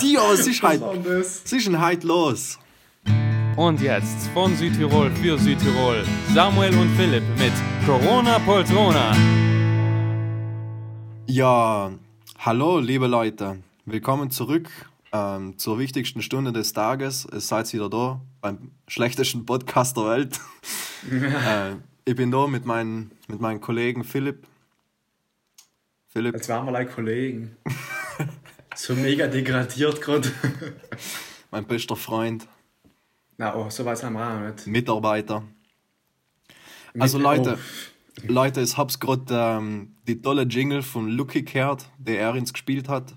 Ist heute? Was ist denn heute los? Und jetzt von Südtirol für Südtirol Samuel und Philipp mit Corona Poltrona. Ja, hallo liebe Leute, willkommen zurück ähm, zur wichtigsten Stunde des Tages. Es seid wieder da beim schlechtesten Podcast der Welt. äh, ich bin da mit, mein, mit meinen Kollegen Philipp. Philipp. Jetzt waren wir like Kollegen. so mega degradiert gerade. mein bester Freund. Na, oh, so weit haben wir auch nicht. Mitarbeiter. Also Leute, oh. Leute, ich hab's gerade ähm, die tolle Jingle von Lucky gehört, der er ins gespielt hat.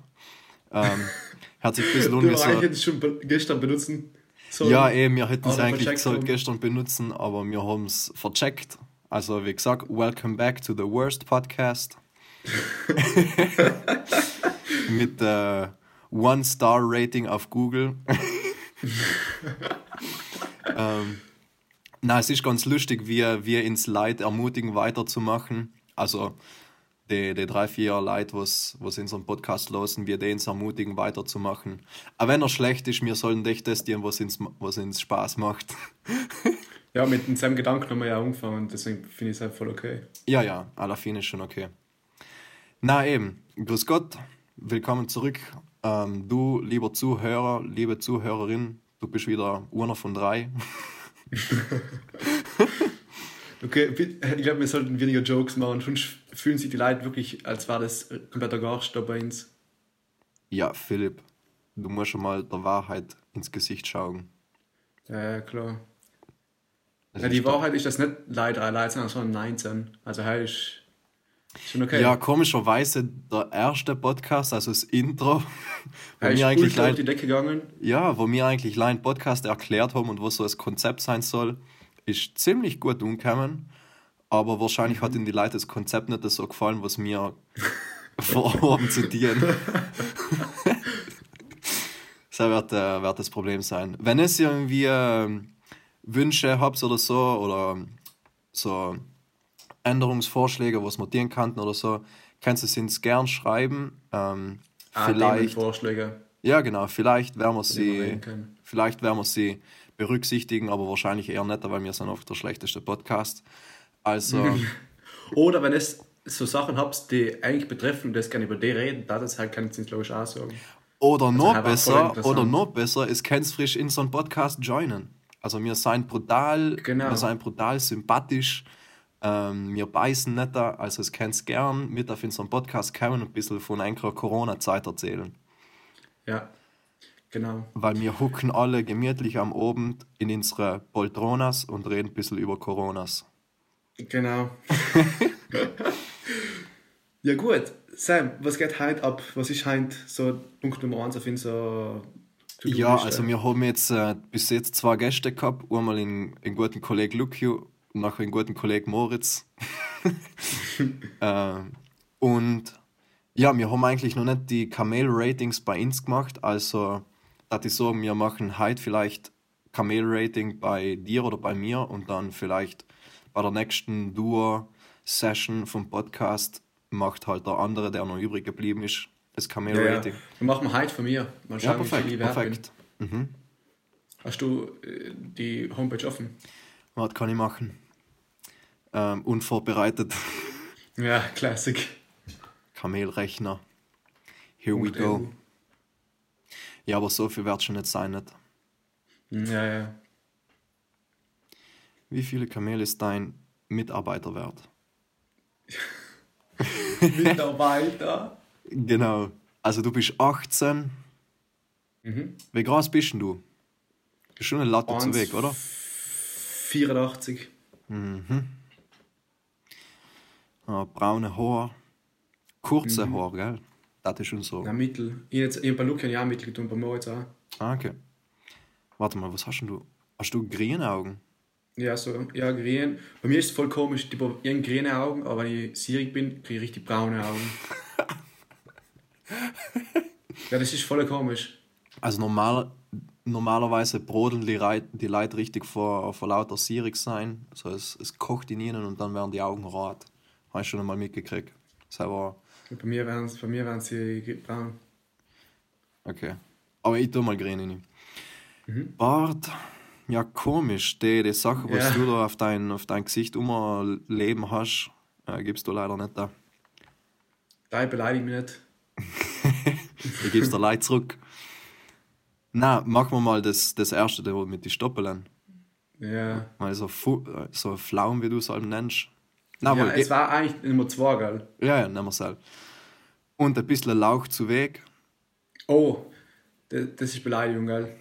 Ähm, hat sich ein bisschen Du eigentlich so, schon gestern benutzen sollen. Ja, eben, wir hätten es eigentlich gesagt gestern benutzen, aber wir haben es vercheckt. Also wie gesagt, welcome back to the worst podcast. Mit äh, One-Star-Rating auf Google. ähm, na, es ist ganz lustig, wie wir ins Leid ermutigen, weiterzumachen. Also die, die drei, vier Leute, was, was in unserem Podcast losen, wir denen ermutigen, weiterzumachen. Aber wenn er schlecht ist, wir sollen dich testieren, was uns, was uns Spaß macht. ja, mit demselben Gedanken haben wir ja angefangen, deswegen finde ich es halt voll okay. Ja, ja, aller Fine ist schon okay. Na eben, grüß Gott, willkommen zurück. Ähm, du, lieber Zuhörer, liebe Zuhörerin, du bist wieder einer von drei. okay, ich glaube, wir sollten weniger Jokes machen, sonst fühlen sich die Leute wirklich, als wäre das kompletter Garst da bei uns. Ja, Philipp, du musst schon mal der Wahrheit ins Gesicht schauen. Ja, klar. Ja, die Wahrheit ist, dass nicht leider drei Leute sind, sondern 19. Also ist Schon okay. Ja, komischerweise der erste Podcast, also das Intro, wo ja, mir eigentlich leid, die Decke gegangen. Ja, wo mir eigentlich Line Podcast erklärt haben und was so das Konzept sein soll, ist ziemlich gut umgekommen. Aber wahrscheinlich mhm. hat ihnen die Leute das Konzept nicht so gefallen, was mir vorhaben zu dienen. das wird, äh, wird das Problem sein. Wenn es irgendwie äh, Wünsche habt oder so, oder so Änderungsvorschläge, was wir dir kannten oder so, kannst du uns gern schreiben. Ähm, ah, vielleicht Vorschläge. Ja, genau. Vielleicht werden wir sie, vielleicht werden wir sie berücksichtigen, aber wahrscheinlich eher nicht, weil wir sind oft der schlechteste Podcast. Also. oder wenn es so Sachen habt, die eigentlich betreffen und das gerne über die reden, da das halt kann ich glaube ich auch sagen. Oder also noch besser, oder noch besser, ist kannst frisch in so einen Podcast joinen. Also wir sind brutal, genau. wir sind brutal sympathisch ähm, wir beißen nicht da, also es kannst gern mit auf unseren Podcast kommen und ein bisschen von einer Corona-Zeit erzählen. Ja, genau. Weil wir hucken alle gemütlich am Abend in unsere Poltronas und reden ein bisschen über Coronas. Genau. ja gut, Sam, was geht heute ab? Was ist heute so Punkt Nummer 1 auf unserer ja, also wir haben jetzt äh, bis jetzt zwei Gäste gehabt. Einmal den guten Kollegen Lucio nach einem guten Kollegen Moritz. äh, und ja, wir haben eigentlich noch nicht die Kamel-Ratings bei uns gemacht. Also, dass ich sagen, wir machen heute vielleicht Kamel-Rating bei dir oder bei mir und dann vielleicht bei der nächsten Duo-Session vom Podcast macht halt der andere, der noch übrig geblieben ist, das Kamel-Rating. Ja, ja. Wir machen heute von mir. Mal schauen, ja, perfekt, wie perfekt. Mhm. Hast du äh, die Homepage offen? Was kann ich machen? Ähm, unvorbereitet. Ja, Classic. Kamelrechner. Here we go. Ja, aber so viel wird schon nicht sein, nicht? Ja, ja. Wie viele Kamele ist dein Mitarbeiter wert? Mitarbeiter? genau. Also du bist 18. Mhm. Wie groß bist du? Du bist schon eine Latte zu weg, oder? 84. Mhm äh, braune Haar, kurze mhm. Haar, gell? Das ist schon so. Ja, mittel. Ich habe bei Luca ja mittel getan, bei Moritz auch. Ah, okay. Warte mal, was hast du? Hast du grüne Augen? Ja, so, ja, grün. Bei mir ist es voll komisch, ich habe grüne Augen, aber wenn ich sierig bin, kriege ich richtig braune Augen. ja, das ist voll komisch. Also normal, normalerweise brodeln die, Reit, die Leute richtig vor, vor lauter sierig sein. Also es, es kocht in ihnen und dann werden die Augen rot. Habe ich schon einmal mitgekriegt. Selber. Bei mir wären bei mir wären sie braun. Okay. Aber ich tue mal grün mhm. Bart, ja komisch, die, die Sache, was Ja. du da auf dein, auf dein Gesicht immer leben hast, äh, gibst du leider nicht da. Da beleidige mich nicht. Du gibst dir Leid zurück. Na, machen wir mal das, das erste da mit den Stoppeln. Ja. Mal so, äh, so Flaum, wie du es halt nennst. Na, ja, es war eigentlich Nummer zwei, gell? ja, ja, nehmen wir es halt. Und ein bisschen Lauch zu Weg. Oh, das, das ist Beleidigung, gell?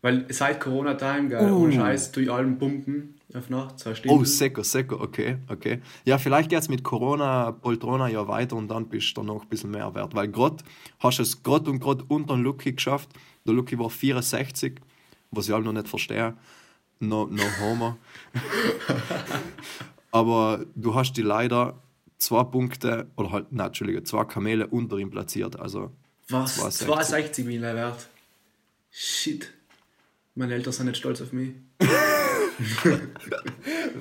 Weil seit Corona-Time, gell, Oh. ohne Scheiß, durch allen Pumpen auf Nacht, zwei Stunden. Oh, Secco, Secco, okay, okay. Ja, vielleicht geht es mit Corona, Poltrona ja weiter und dann bist du noch ein bisschen mehr wert. Weil gerade hast du es gerade und gerade unter den Lucky geschafft. Der Lucky war 64, was ich halt noch nicht verstehe. No, no homo. Aber du hast die leider zwei Punkte, oder halt, nein, Entschuldige, zwei Kamele unter ihm platziert. Also, Was? 62. 62 bin ich wert. Shit. Meine Eltern sind nicht stolz auf mich.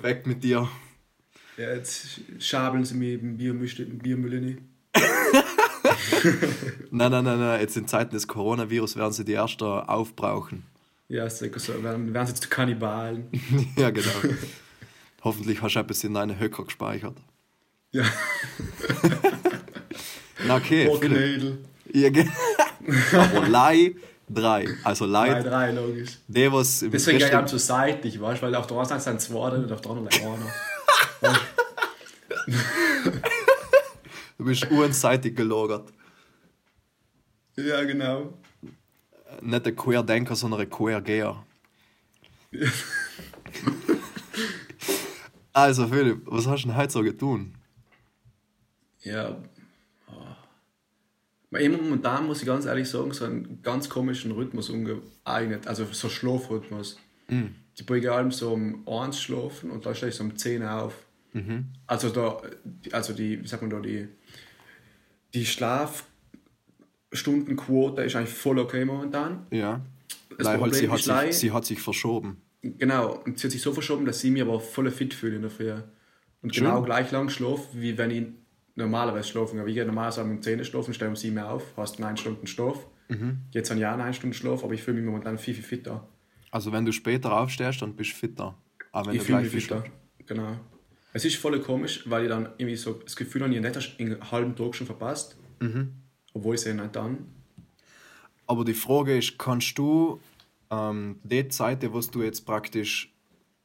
weg mit dir. Ja, jetzt schabeln sie mich im Biermüll, rein. Nein, nein, nein, nein, jetzt in Zeiten des Coronavirus werden sie die ersten aufbrauchen. Ja, sicher so. Werden, werden sie zu Kannibalen. ja, genau. Hoffentlich hast du etwas in deine Höcker gespeichert. Ja. Na okay. Ja, Aber Lei 3. Also Lei, drei, logisch. der was Deswegen gehe ich auch so seitlich, weißt du? Weil auf der einen Seite sind zwei und auf der anderen einer. Du bist unseitig gelagert. ja, genau. Nicht ein Queerdenker, sondern ein Queergeher. Also Philipp, was hast du denn heute so getan? Ja. Oh. Momentan muss ich ganz ehrlich sagen, so einen ganz komischen Rhythmus umgeeignet. Also so Schlafrhythmus. Ich bringe allem so um 1 schlafen und dann stehe ich so um 10 auf. Also da, also die, wie sagt man da, die, die Schlafstundenquote ist eigentlich voll okay momentan. Ja. Das Lei, halt, Problem sie, hat sich, sie hat sich verschoben. Genau, und sie hat sich so verschoben, dass ich mich aber voll fit fühle in der Früh. Und Schön. genau gleich lang schlafe, wie wenn ich normalerweise schlafen gehe. Ich gehe normalerweise um 10 Uhr schlafen, stehe um 7 Uhr auf, hast 9 Stunden Schlaf. Mhm. Jetzt habe ich auch 9 Stunden Schlaf, aber ich fühle mich momentan viel, viel fitter. Also wenn du später aufstehst, dann bist du fitter. Aber wenn ich fühle mich fit fitter. Genau. Es ist voll komisch, weil ich dann irgendwie so das Gefühl habe, ich habe einen halben Tag schon verpasst. Mhm. Obwohl ich es ja nicht dann. Aber die Frage ist, kannst du ähm, die Zeit, die du jetzt praktisch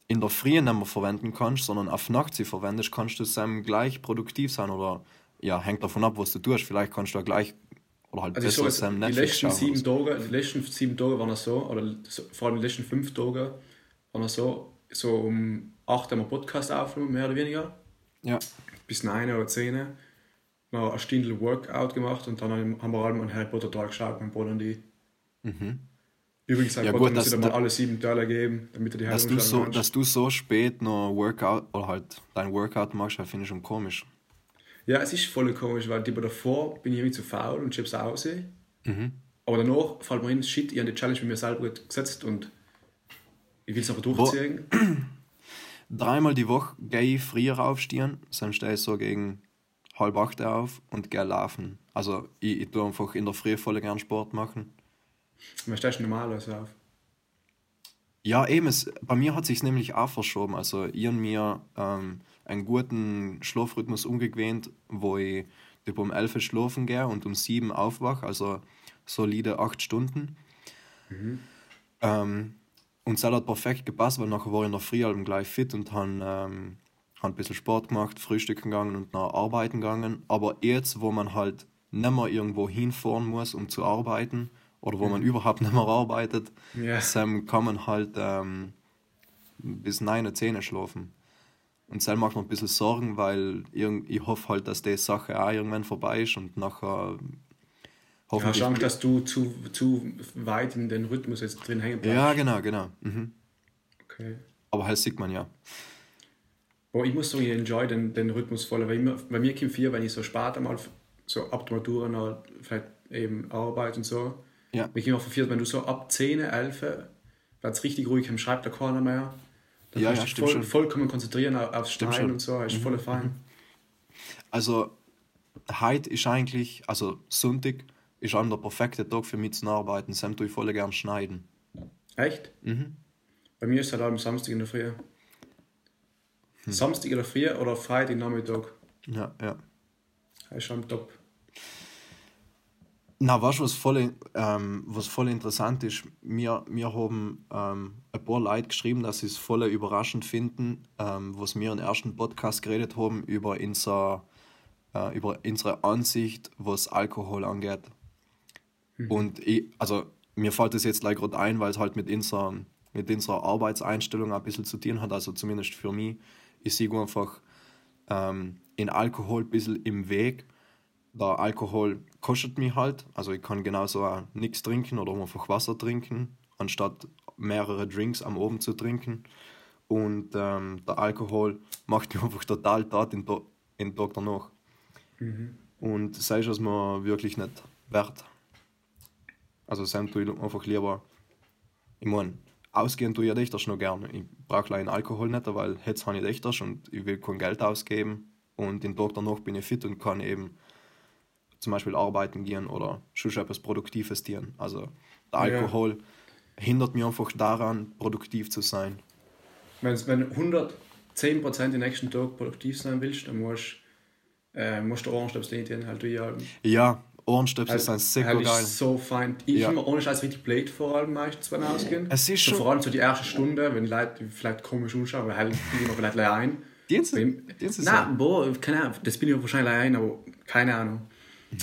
in der Früh nicht mehr verwenden kannst, sondern auf Nacht sie verwendest, kannst du ähm, gleich produktiv sein oder ja, hängt davon ab, was du tust. Vielleicht kannst du ja gleich oder halt Also besser jetzt, ähm, die Netflix letzten sieben Tage, die letzten sieben Tage waren es so, oder so, vor allem die letzten fünf Tage waren es so, so um 8 haben wir Podcast aufgenommen, mehr oder weniger. Ja. bis 9 oder 10. Noch eine Stunde Workout gemacht und dann haben wir allem einen Harry Potter Tag geschaut, mein Bruder und ich. Übrigens. Ja, gut, dass ich dir mal alle sieben Teile geben, damit er die Dass, du so, dass du so spät noch Workout oder halt dein Workout machst, finde ich schon komisch. Ja, es ist voll komisch, weil die davor bin ich irgendwie zu faul und schieb's aus. Mhm. Aber danach fällt mir hin, shit, ich habe die Challenge mit mir selber gesetzt und ich will es aber durchziehen. Dreimal die Woche gehe ich früher aufstehen, dann stehe ich so gegen halb acht auf und gehe laufen. Also ich, ich tue einfach in der Früh voll gern Sport machen. Man stehst normalerweise auf. Ja, eben, es, bei mir hat sich nämlich auch verschoben. Also ich und mir ähm, einen guten Schlafrhythmus umgewöhnt, wo ich typ um 11 Uhr schlafen gehe und um 7 Uhr aufwache, also solide 8 Stunden. Ähm, und es hat perfekt gepasst, weil nachher war ich in der Früh halt gleich fit und habe ähm, hab ein bisschen Sport gemacht, frühstücken gegangen und nach arbeiten gegangen. Aber jetzt, wo man halt nicht mehr irgendwo hinfahren muss, um zu arbeiten, oder wo man überhaupt nicht mehr arbeitet, Ja. Sam kann man halt ähm, bis 9 oder 10 Uhr schlafen. Und Sam macht mir ein bisschen Sorgen, weil irgend, ich hoffe halt, dass die Sache auch irgendwann vorbei ist und nachher Ja, hoffentlich... Angst, dass du zu, zu weit in den Rhythmus jetzt drin hängen bleibst. ja, genau, genau. Mhm. Okay. Aber halt sieht man ja. Aber ich muss sagen, ich enjoy den, den Rhythmus voll. Weil immer, bei mir kommt vier, wenn ich so spät einmal so ab der Matura noch vielleicht eben arbeite und so. Ja. Ich immer verfehlt, wenn du so ab 10, 11 wird es richtig ruhig, am schreibt da keiner mehr. Dann Ja, kannst ja, du dich voll, schon. vollkommen konzentrieren auf- aufs Schneiden schon. und so, ist voll fein. Also, heute ist eigentlich, also Sonntag ist an der perfekte Tag für mich zu arbeiten. Sam tue ich voll gern schneiden. Echt? Mhm. Bei mir ist es halt am Samstag in der Früh. Hm. Samstag in der Früh oder Freitag Nachmittag. Ja, ja. Das ist am Top. Na, weißt du, was voll, ähm, was voll interessant ist? Wir, wir haben ähm, ein paar Leute geschrieben, dass sie es voll überraschend finden, ähm, was wir im ersten Podcast geredet haben über, unser, äh, über unsere Ansicht, was Alkohol angeht. Und ich, also mir fällt das jetzt gleich gerade ein, weil es halt mit unserer, mit unserer Arbeitseinstellung ein bisschen zu tun hat, also zumindest für mich. Ich sehe einfach ähm, in Alkohol ein bisschen im Weg. Der Alkohol kostet mich halt, also ich kann genauso auch nichts trinken oder einfach Wasser trinken, anstatt mehrere Drinks am Abend zu trinken. Und ähm, der Alkohol macht mich einfach total tat in, in Tag danach. Und das ist es mir wirklich nicht wert. Also Sam tue ich einfach lieber, ich meine, ausgehen tue ich ja echt das noch gerne. Ich brauche einen Alkohol nicht, weil jetzt habe ich echt das und ich will kein Geld ausgeben. Und den Tag danach bin ich fit und kann eben zum Beispiel arbeiten gehen oder schon etwas Produktives tun. Also der Ja. Alkohol hindert mich einfach daran, produktiv zu sein. Wenn, wenn 110% den nächsten Tag produktiv sein willst, dann musst, äh, musst du Ohrenstöpsel nicht halt du ja. Ja, Ohrenstöpsel sind sehr halt geil. ist so fein. Ich Ja. immer ohne Scheiß richtig blöd vor allem meistens beim Ausgehen. Es ist so, schon- Vor allem so die erste Stunde, wenn die Leute vielleicht komisch anschauen, weil halt immer vielleicht ein. Dienst, ist Nein, boah, keine Ahnung, das bin ich wahrscheinlich allein, aber keine Ahnung.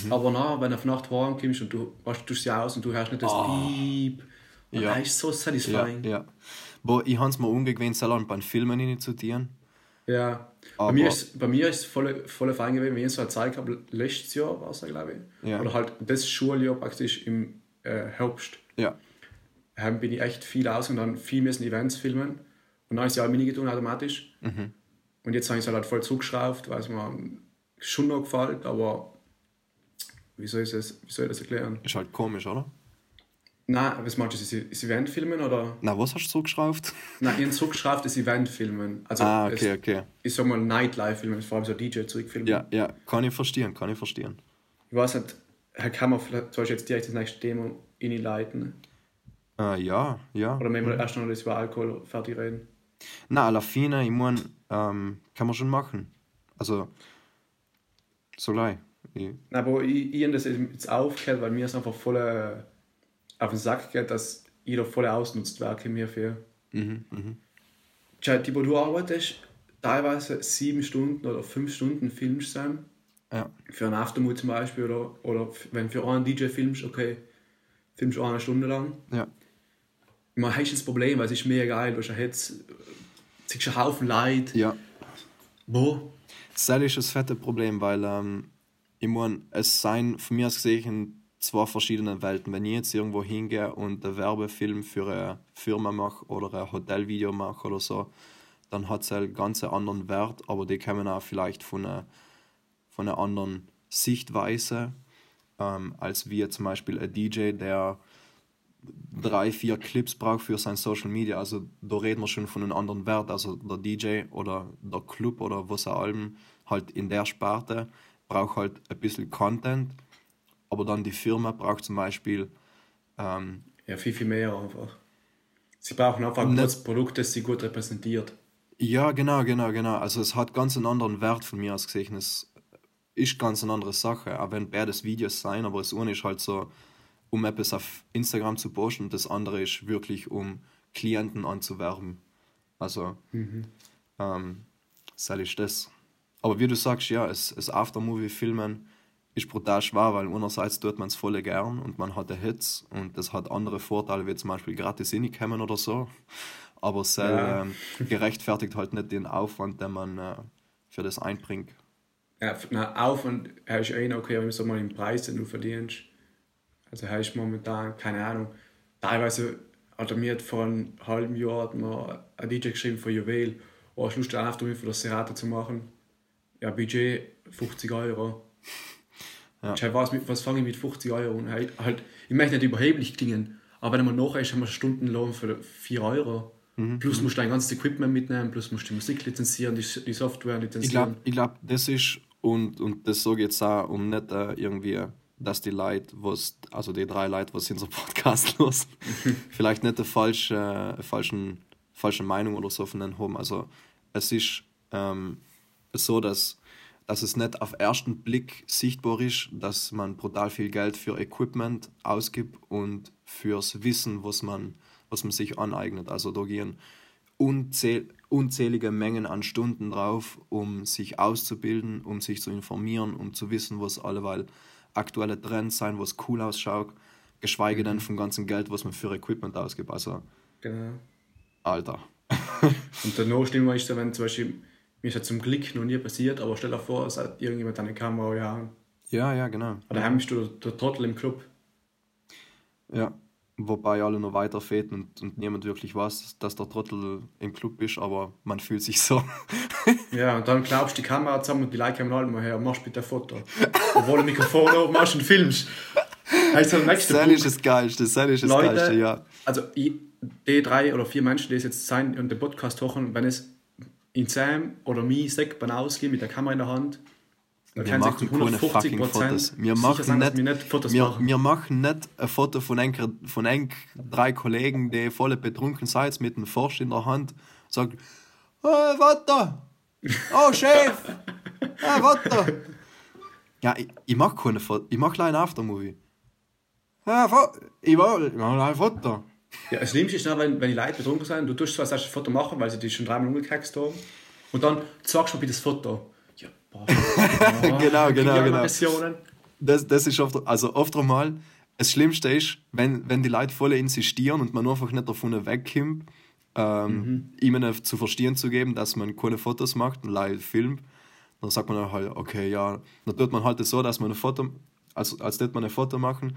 Mhm. Aber na, wenn du auf Nacht warm kommst und du weißt, tust sie aus und du hörst nicht das Piep, und Ja. das ist so ja, satisfying. ja. Boah, ich habe es mir umgewöhnt, lange beim Filmen nicht zu tun. Ja. Bei Aber- mir ist bei mir ist es voll, voll fein gewesen, wenn ich so eine Zeit habe, letztes Jahr war es ja, glaube ich. Ja. Oder halt das Schuljahr praktisch im äh, Herbst. Ja, Ähm, bin ich echt viel aus und dann viel müssen Events filmen. Und dann ist ja auch Mini getan automatisch. Mhm. Und jetzt habe ich es halt voll zugeschraubt, weil es mir schon noch gefällt, aber wie soll ich das, wie soll ich das erklären? ist halt komisch, oder? Nein, was meinst du, ist das Event filmen oder? Na, was hast du zugeschraubt? Nein, ich habe zugeschraubt, das Event filmen. Also Ah, es- okay, okay. ich sag mal Nightlife filmen, vor allem so DJ zurückfilmen. Ja, ja, kann ich verstehen, kann ich verstehen. Ich weiß nicht, Herr Kammer, vielleicht soll ich jetzt direkt das nächste Thema leiten? Äh, ja, ja. Oder müssen wir erst noch das über Alkohol fertig reden? Na, la fine, ich mein, ähm, kann man schon machen. Also, so gleich. Nein, aber ich, ich habe das jetzt aufgehört, weil mir es einfach voll äh, auf den Sack geht, dass jeder voll ausnutzt, werke mir für. mhm, mhm. Tja, die, wo du arbeitest, teilweise sieben Stunden oder fünf Stunden filmst Sam. Ja, Für einen Aftermood zum Beispiel oder, oder wenn für einen DJ filmst, okay, filmst du eine Stunde lang. ja. Man hast das Problem, weil es ist mega geil, du hast ja jetzt, siehst einen Haufen Leute. Ja, Wo? das ist das fette Problem, weil ähm, ich mein, es seien von mir aus gesehen zwei verschiedene Welten. Wenn ich jetzt irgendwo hingehe und einen Werbefilm für eine Firma mache oder ein Hotelvideo mache oder so, dann hat es einen ganz anderen Wert, aber die kommen auch vielleicht von einer, von einer anderen Sichtweise, ähm, als wie zum Beispiel ein DJ, der drei, vier Clips braucht für sein Social Media. Also da reden wir schon von einem anderen Wert. Also der DJ oder der Club oder was auch allem halt in der Sparte braucht halt ein bisschen Content, aber dann die Firma braucht zum Beispiel ähm, Ja, viel, viel mehr einfach. Sie brauchen einfach ein Ne- gutes Produkt, das sie gut repräsentiert. Ja, genau, genau, genau. Also es hat ganz einen anderen Wert von mir aus gesehen. Es ist ganz eine andere Sache, auch wenn beides Videos sein, aber das eine ist halt so, um etwas auf Instagram zu posten und das andere ist wirklich, um Klienten anzuwerben. Also, ähm, das ist das. Aber wie du sagst, ja, es, es Aftermovie-Filmen ist brutal schwer, weil einerseits tut man es voll gern und man hat Hits und das hat andere Vorteile, wie zum Beispiel gratis hinkommen oder so. Aber es Ja. ähm, gerechtfertigt halt nicht den Aufwand, den man äh, für das einbringt. Ja, na, Aufwand er ist eh noch okay, wenn du so mal den Preis, den du verdienst. Also er ist momentan, keine Ahnung, teilweise hat er mir vor einem halben Jahr hat mir ein DJ geschrieben von Juwel, oh, hast du Lust, einen Aftermovie für das Serata zu machen? Ja, Budget 50 Euro. Ja. Ja. Was, fange ich mit 50 Euro an? Halt, halt, ich möchte nicht überheblich klingen, aber wenn man nachher ist, haben wir Stundenlohn für 4 Euro. Mhm. Plus musst du dein ganzes Equipment mitnehmen, plus musst du die Musik lizenzieren, die, die Software Ich lizenzieren. glaube, ich glaub, das ist, und, und das sage ich jetzt auch, um nicht äh, irgendwie dass die Leute, was, also die drei Leute, was unser Podcast los, vielleicht nicht eine falsche, falschen, falsche Meinung oder so von denen haben. Also es ist ähm, so, dass, dass es nicht auf ersten Blick sichtbar ist, dass man brutal viel Geld für Equipment ausgibt und fürs Wissen, was man, was man sich aneignet. Also da gehen unzähl unzählige Mengen an Stunden drauf, um sich auszubilden, um sich zu informieren, um zu wissen, was alleweil aktuelle Trends sein, was cool ausschaut, geschweige mhm. denn vom ganzen Geld, was man für Equipment ausgibt. Also, genau. Alter. und der Nachstimmung ist, wenn zum Beispiel, mir ist ja zum Glück noch nie passiert, aber stell dir vor, es hat irgendjemand eine Kamera ja. Ja, ja, genau. Oder ja. bist du der Trottel im Club. Ja, wobei alle noch weiter fehlen und, und niemand wirklich weiß, dass der Trottel im Club ist, aber man fühlt sich so. ja, und dann glaubst du die Kamera zusammen und die Leute kommen alle mal her, machst bitte ein Foto. Obwohl du Mikrofon oben machst und filmst. Also das ist das Geilste, das ist das Leute, Geilste, ja. Also ich, die drei oder vier Menschen, die es jetzt sein und den Podcast hören, wenn es in Sam oder mich sagt, beim Ausgehen mit der Kamera in der Hand, wir machen keine fucking Fotos. Wir machen, sein, nicht, wir, nicht Fotos wir, machen. wir machen nicht ein Foto von ein, von ein, drei Kollegen, die voll betrunken sind, mit einem Forst in der Hand, sagen, oh, warte, oh Chef, hey, warte. Ja, ich, ich mache keine Fotos, ich mache ein Aftermovie. Ja, ich mache ein Foto. Ja, das Schlimmste ist, wenn, wenn die Leute betrunken sind, du tust zwar erst ein Foto machen, weil sie dich schon dreimal umgekext haben, und dann sagst du mir das Foto. Ja, boah. boah genau, genau, genau. Das, das ist oft, also oft einmal, das Schlimmste ist, wenn, wenn die Leute voll insistieren und man einfach nicht davon wegkommt, ähm, mhm. ihnen zu verstehen zu geben, dass man keine Fotos macht und live filmt, dann sagt man halt, okay, ja, dann tut man halt so, dass man ein Foto, als, als tut man ein Foto machen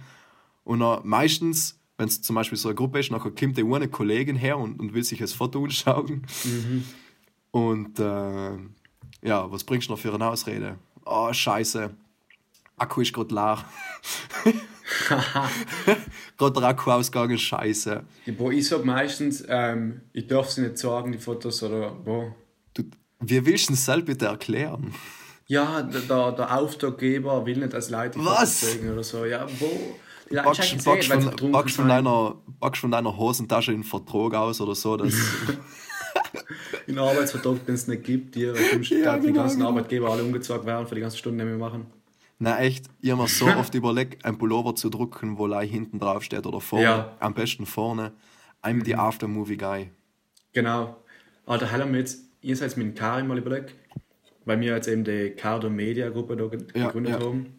und dann meistens wenn es zum Beispiel so eine Gruppe ist, nachher kommt eine Kollegin her und, und will sich das Foto anschauen. Mhm. Und äh, ja, was bringst du noch für eine Ausrede? Oh, scheiße. Akku ist gerade leer. gerade der Akku ausgegangen, scheiße. Ja, boah, ich sag meistens, ähm, ich darf sie nicht sagen, die Fotos, oder boah. Du, wie willst du es selbst bitte erklären? Ja, der, der Auftraggeber will nicht als Leute Was? oder so. Ja, boah backst, von, von deiner, von deiner Hosentasche einen Vertrag aus oder so. Dass in Arbeitsvertrag, den es nicht gibt, die, ja, die genau, ganzen genau. Arbeitgeber alle umgezogen werden für die ganzen Stunden, die wir machen. Na echt, ich habe mir so oft überlegt, ein Pullover zu drucken, wo Lei hinten drauf steht oder vorne, ja. am besten vorne. I'm the mhm. Aftermovie Guy. Genau. Aber da haben wir jetzt, ihr seid mit Karin mal überlegt, weil wir jetzt eben die Cardo Media Gruppe da gegründet ja, ja. haben.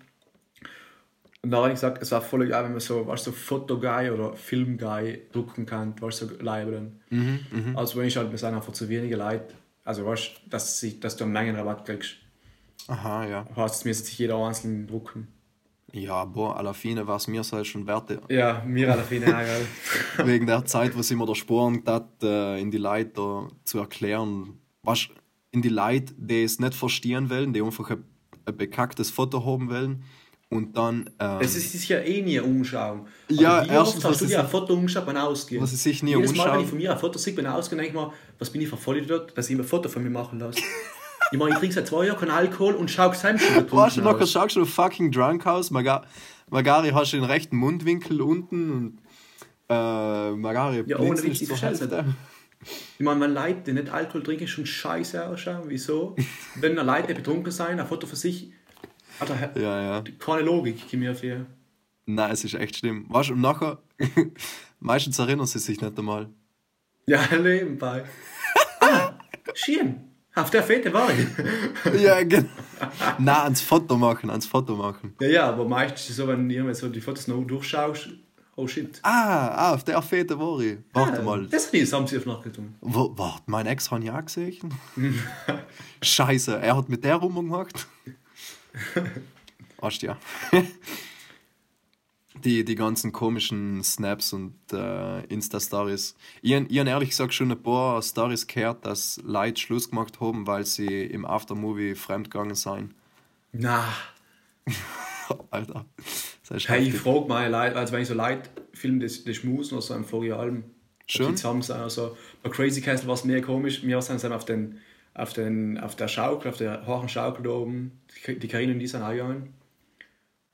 Und da habe ich gesagt, es war voll geil, wenn man so, weißt so Fotoguy oder Filmguy drucken kann, weißt du, so Leibeln. Mhm, mhm, also wenn ich halt, wir sind einfach zu wenige Leute, also weißt dass, dass du einen Mengenrabatt kriegst. Aha, ja. Heißt, es müsste sich jeder einzeln drucken. Ja, boah, alla fine war es mir halt schon wert. Ja, mir alla fine, ja, Wegen der Zeit, wo sie mir der Sporen hat, äh, in die Leute zu erklären, was in die Leute, die es nicht verstehen wollen, die einfach ein, ein bekacktes Foto haben wollen und dann. Ähm, es ist sich ja eh nie umschauen. Also ja, wie erstens, oft hast du dir ein Foto umgeschaut beim Ausgehen? Was ich sich nie Jedes Mal, wenn ich von mir ein Foto sehe beim Ausgehen, denke ich mir, was bin ich für Vollidiot, dass ich mir ein Foto von mir machen lasse. ich meine, ich trinke seit zwei Jahren keinen Alkohol und schaue selbst schon betrunken Weißt du, nachher schaust du fucking drunk aus. Magari, Magari hast du den rechten Mundwinkel unten und äh, Magari Ja, ohne Witz, ich ich meine, wenn Leute, die nicht Alkohol trinken, schon scheiße ausschauen. Wieso? wenn Leute betrunken sein, ein Foto für sich Alter, ja, ja. keine Logik, gib mir für. Nein, es ist echt schlimm. Weißt du, und nachher, meistens erinnern sie sich nicht einmal. Ja, nebenbei. ah, schön. Auf der Fete war ich. ja, genau. Nein, ans Foto machen, ans Foto machen. Ja, ja, aber meistens ist es so, wenn du so die Fotos noch durchschaust, oh shit. Ah, ah auf der Fete war ich. Warte ja, mal. Das ist haben sie auf nachgetan. Warte, mein Ex hat ja gesehen. Scheiße, er hat mit der rumgemacht. Ja. die, die ganzen komischen Snaps und äh, Insta-Stories. Ich, ich habe ehrlich gesagt schon ein paar Stories gehört, dass Leute Schluss gemacht haben, weil sie im Aftermovie fremdgegangen sind. Na. Alter. Hey, ich frage mal Leute, also wenn ich so Leute filme, das, das Schmusen oder so im Vorjahr Schön. Zusammen sind, also bei Crazy Castle war es mehr komisch. Wir sind auf den auf, den, auf der Schaukel, auf der hohen Schaukel da oben, die Karine und die sind auch gegangen.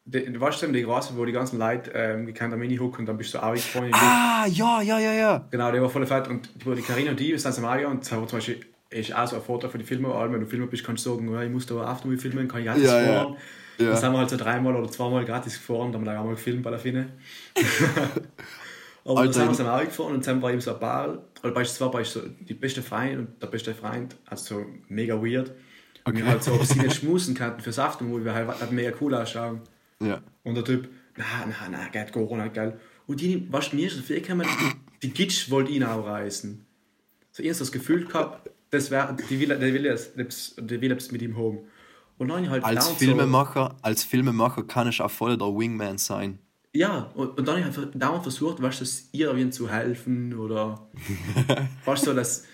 Die, du weißt du, die Straße, wo die ganzen Leute ähm, gekannt am Mini hocken und dann bist du auch vorne. Ah, ja, ja, ja, ja. Genau, der war voll fett. Und die Karina und die sind am Mario und haben zum Beispiel ist auch so ein Vorteil für die Filme, weil wenn du Filmer bist, kannst du sagen, ja, ich muss da Aftermovie filmen, kann ich gratis Ja, ja. fahren. Ja. Dann sind wir halt so dreimal oder zweimal gratis gefahren, dann haben wir dann auch mal gefilmt bei der Finne. Aber Alter, dann sind wir Mario gefahren und dann war eben so ein Paar, oder beispielsweise war ich so die beste Freund und der beste Freund, also so mega weird. Und wir Okay. halt so, ob sie nicht schmusen könnten fürs Aftermovie, weil halt, halt mega cool ausschauen. Ja. Und der Typ, na, na, na, geht Corona, geil. Und die, was mir ist so viel gekommen, die Gitsch wollte ihn auch reißen. So erst das Gefühl gehabt, das wär, die will, der will jetzt, der will jetzt mit ihm haben. Und dann halt Als Filmemacher, als Filmemacher kann ich auch voll der Wingman sein. So, ja, und, und dann halt dauernd versucht, weißt du, ihr zu helfen oder weißt du, dass,